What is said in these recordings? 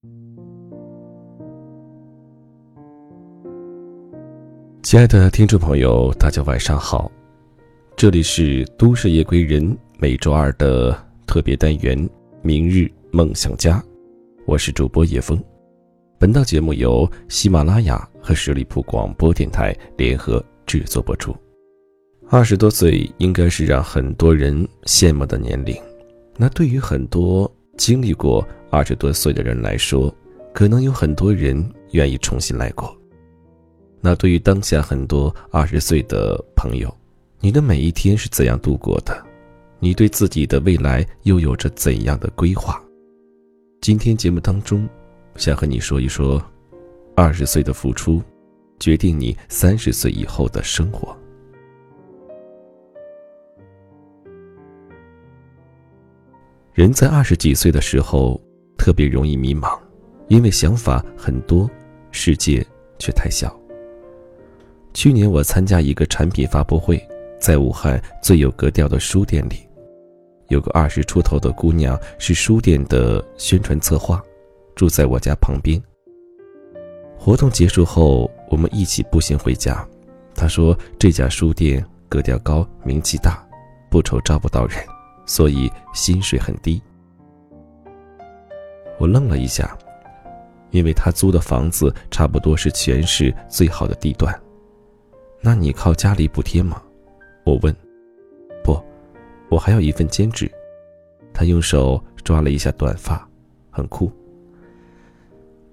亲爱的听众朋友，大家晚上好，这里是都市夜归人每周二的特别单元《明日梦想家》，我是主播叶峰。本档节目由喜马拉雅和十里铺广播电台联合制作播出。二十多岁应该是让很多人羡慕的年龄，那对于很多经历过二十多岁的人来说，可能有很多人愿意重新来过。那对于当下很多二十岁的朋友，你的每一天是怎样度过的？你对自己的未来又有着怎样的规划？今天节目当中，想和你说一说，二十岁的付出，决定你三十岁以后的生活。人在二十几岁的时候，特别容易迷茫，因为想法很多，世界却太小。去年我参加一个产品发布会，在武汉最有格调的书店里，有个二十出头的姑娘是书店的宣传策划，住在我家旁边。活动结束后，我们一起步行回家。她说这家书店格调高，名气大，不愁招不到人，所以薪水很低。我愣了一下，因为她租的房子差不多是全市最好的地段。那你靠家里补贴吗？我问。不，我还有一份兼职。他用手抓了一下短发，很酷。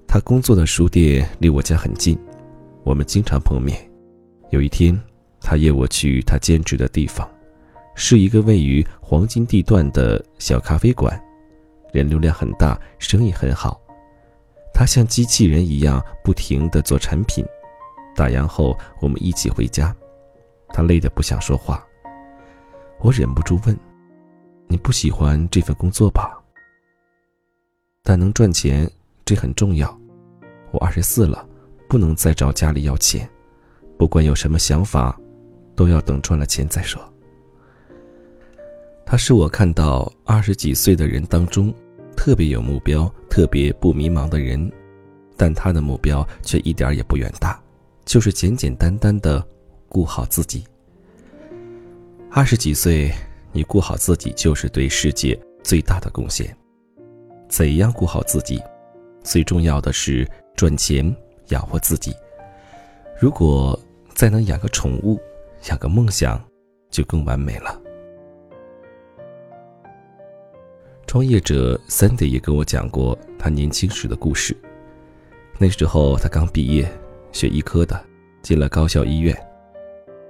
他工作的书店离我家很近，我们经常碰面。有一天，他约我去他兼职的地方，是一个位于黄金地段的小咖啡馆，人流量很大，生意很好。他像机器人一样不停地做产品。打烊后，我们一起回家。他累得不想说话。我忍不住问：“你不喜欢这份工作吧？”但能赚钱，这很重要。我二十四了，不能再找家里要钱。不管有什么想法，都要等赚了钱再说。他是我看到二十几岁的人当中，特别有目标、特别不迷茫的人，但他的目标却一点也不远大。就是简简单单的顾好自己。二十几岁，你顾好自己就是对世界最大的贡献。怎样顾好自己？最重要的是赚钱养活自己。如果再能养个宠物，养个梦想，就更完美了。创业者 Sandy 也跟我讲过他年轻时的故事。那时候他刚毕业。学医科的，进了高校医院。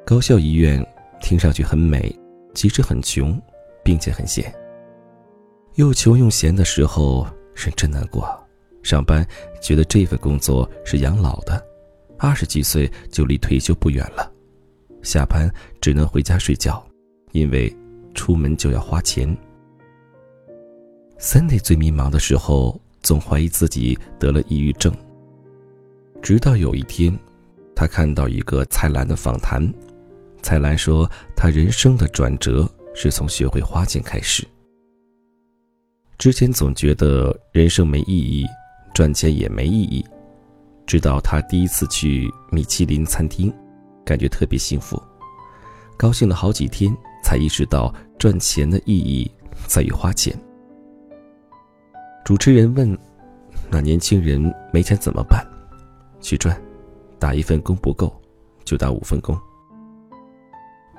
高校医院听上去很美，其实很穷，并且很闲。又穷又闲的时候是真难过。上班觉得这份工作是养老的，二十几岁就离退休不远了。下班只能回家睡觉，因为出门就要花钱。三 y 最迷茫的时候，总怀疑自己得了抑郁症。直到有一天，他看到一个蔡澜的访谈，蔡澜说他人生的转折是从学会花钱开始。之前总觉得人生没意义，赚钱也没意义，直到他第一次去米其林餐厅，感觉特别幸福，高兴了好几天，才意识到赚钱的意义在于花钱。主持人问：“那年轻人没钱怎么办？”去赚，打一份工不够，就打五份工。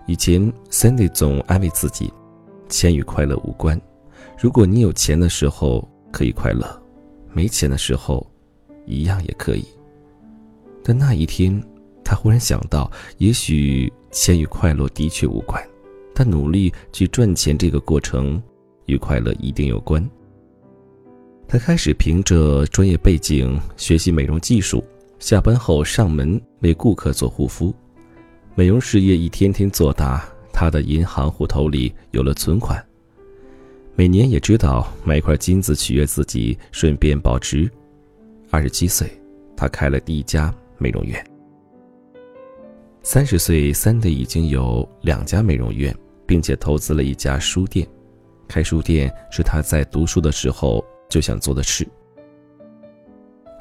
以前 Sandy 总安慰自己，钱与快乐无关。如果你有钱的时候可以快乐，没钱的时候，一样也可以。但那一天，他忽然想到，也许钱与快乐的确无关，但努力去赚钱这个过程，与快乐一定有关。他开始凭着专业背景学习美容技术。下班后上门为顾客做护肤，美容事业一天天做大，他的银行户头里有了存款。每年也知道买一块金子取悦自己，顺便保值。二十七岁，他开了第一家美容院。三十岁，Sandy 已经有两家美容院，并且投资了一家书店。开书店是他在读书的时候就想做的事。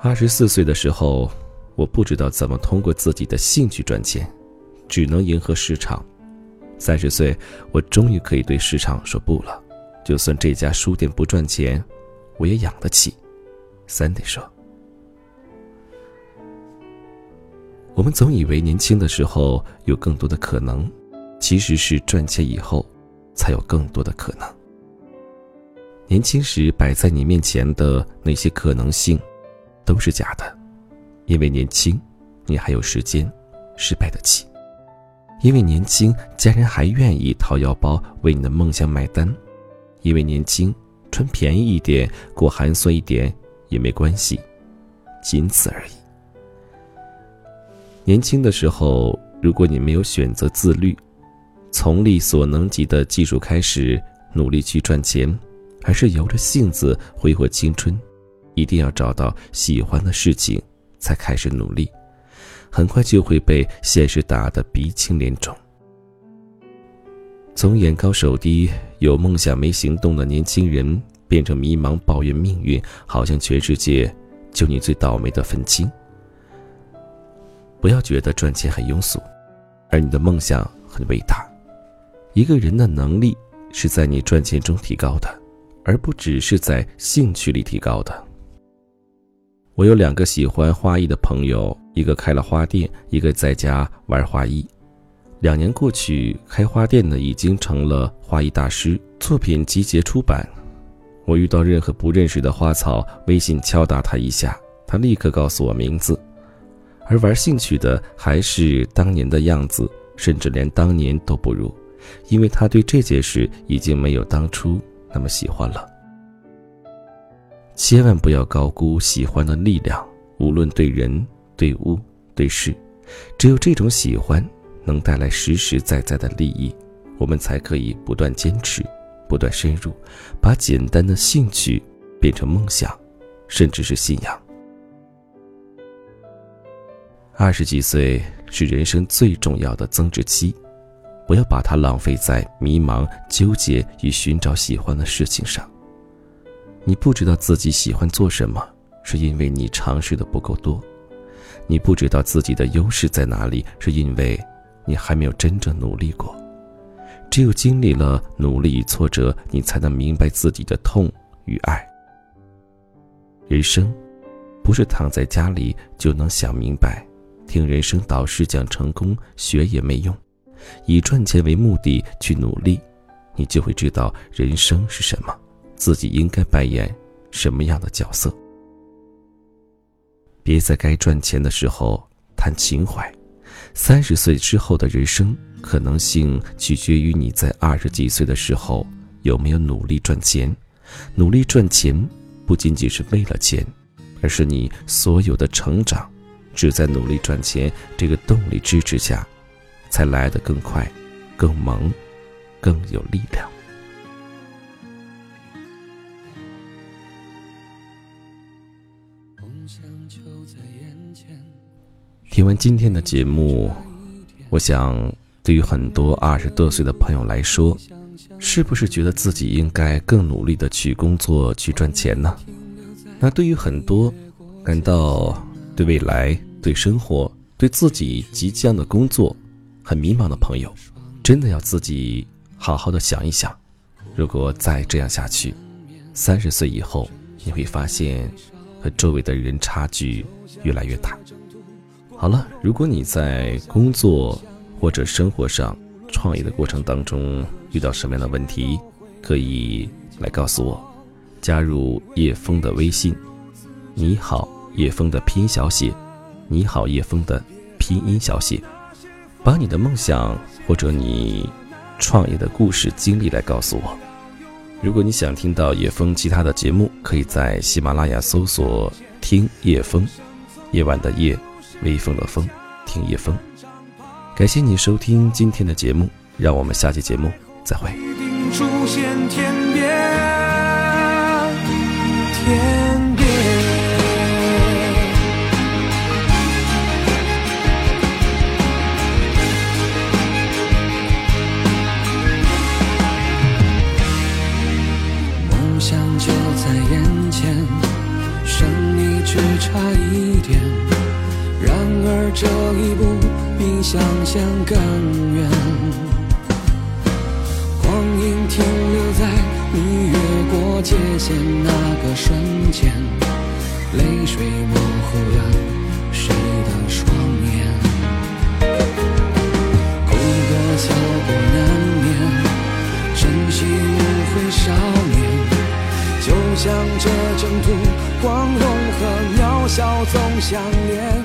二十四岁的时候，我不知道怎么通过自己的兴趣赚钱，只能迎合市场。三十岁，我终于可以对市场说不了，就算这家书店不赚钱，我也养得起。三得说。我们总以为年轻的时候有更多的可能，其实是赚钱以后，才有更多的可能。年轻时摆在你面前的那些可能性，都是假的，因为年轻，你还有时间，失败得起；因为年轻，家人还愿意掏腰包为你的梦想买单；因为年轻，穿便宜一点，过寒酸一点也没关系，仅此而已。年轻的时候，如果你没有选择自律，从力所能及的技术开始努力去赚钱，还是由着性子挥霍青春，一定要找到喜欢的事情才开始努力，很快就会被现实打得鼻青脸肿。从眼高手低、有梦想没行动的年轻人，变成迷茫抱怨命运，好像全世界就你最倒霉的愤青。不要觉得赚钱很庸俗，而你的梦想很伟大。一个人的能力是在你赚钱中提高的，而不只是在兴趣里提高的。我有两个喜欢花艺的朋友，一个开了花店，一个在家玩花艺。两年过去，开花店的已经成了花艺大师，作品集结出版。我遇到任何不认识的花草，微信敲打他一下，他立刻告诉我名字。而玩兴趣的还是当年的样子，甚至连当年都不如，因为他对这件事已经没有当初那么喜欢了。千万不要高估喜欢的力量，无论对人、对物、对事，只有这种喜欢能带来实实在在的利益，我们才可以不断坚持，不断深入，把简单的兴趣变成梦想，甚至是信仰。二十几岁是人生最重要的增值期，不要把它浪费在迷茫、纠结与寻找喜欢的事情上。你不知道自己喜欢做什么，是因为你尝试的不够多；你不知道自己的优势在哪里，是因为你还没有真正努力过。只有经历了努力与挫折，你才能明白自己的痛与爱。人生，不是躺在家里就能想明白。听人生导师讲成功学也没用，以赚钱为目的去努力，你就会知道人生是什么，自己应该扮演什么样的角色。别在该赚钱的时候谈情怀，三十岁之后的人生可能性取决于你在二十几岁的时候有没有努力赚钱。努力赚钱不仅仅是为了钱，而是你所有的成长。只在努力赚钱这个动力支持下，才来得更快、更猛、更有力量。听完今天的节目，我想，对于很多二十多岁的朋友来说，是不是觉得自己应该更努力的去工作、去赚钱呢？那对于很多感到……对未来、对生活、对自己即将的工作很迷茫的朋友，真的要自己好好的想一想。如果再这样下去，三十岁以后，你会发现和周围的人差距越来越大。好了，如果你在工作或者生活上创业的过程当中遇到什么样的问题，可以来告诉我，加入叶枫的微信。你好。叶枫的拼音小写，你好，叶枫的拼音小写，把你的梦想或者你创业的故事经历来告诉我。如果你想听到叶枫其他的节目，可以在喜马拉雅搜索“听叶枫”，夜晚的夜，微风的风，听叶枫。感谢你收听今天的节目，让我们下期节目再会。差一点。然而这一步比想象更远。光阴停留在你越过界限那个瞬间，泪水模糊了相连，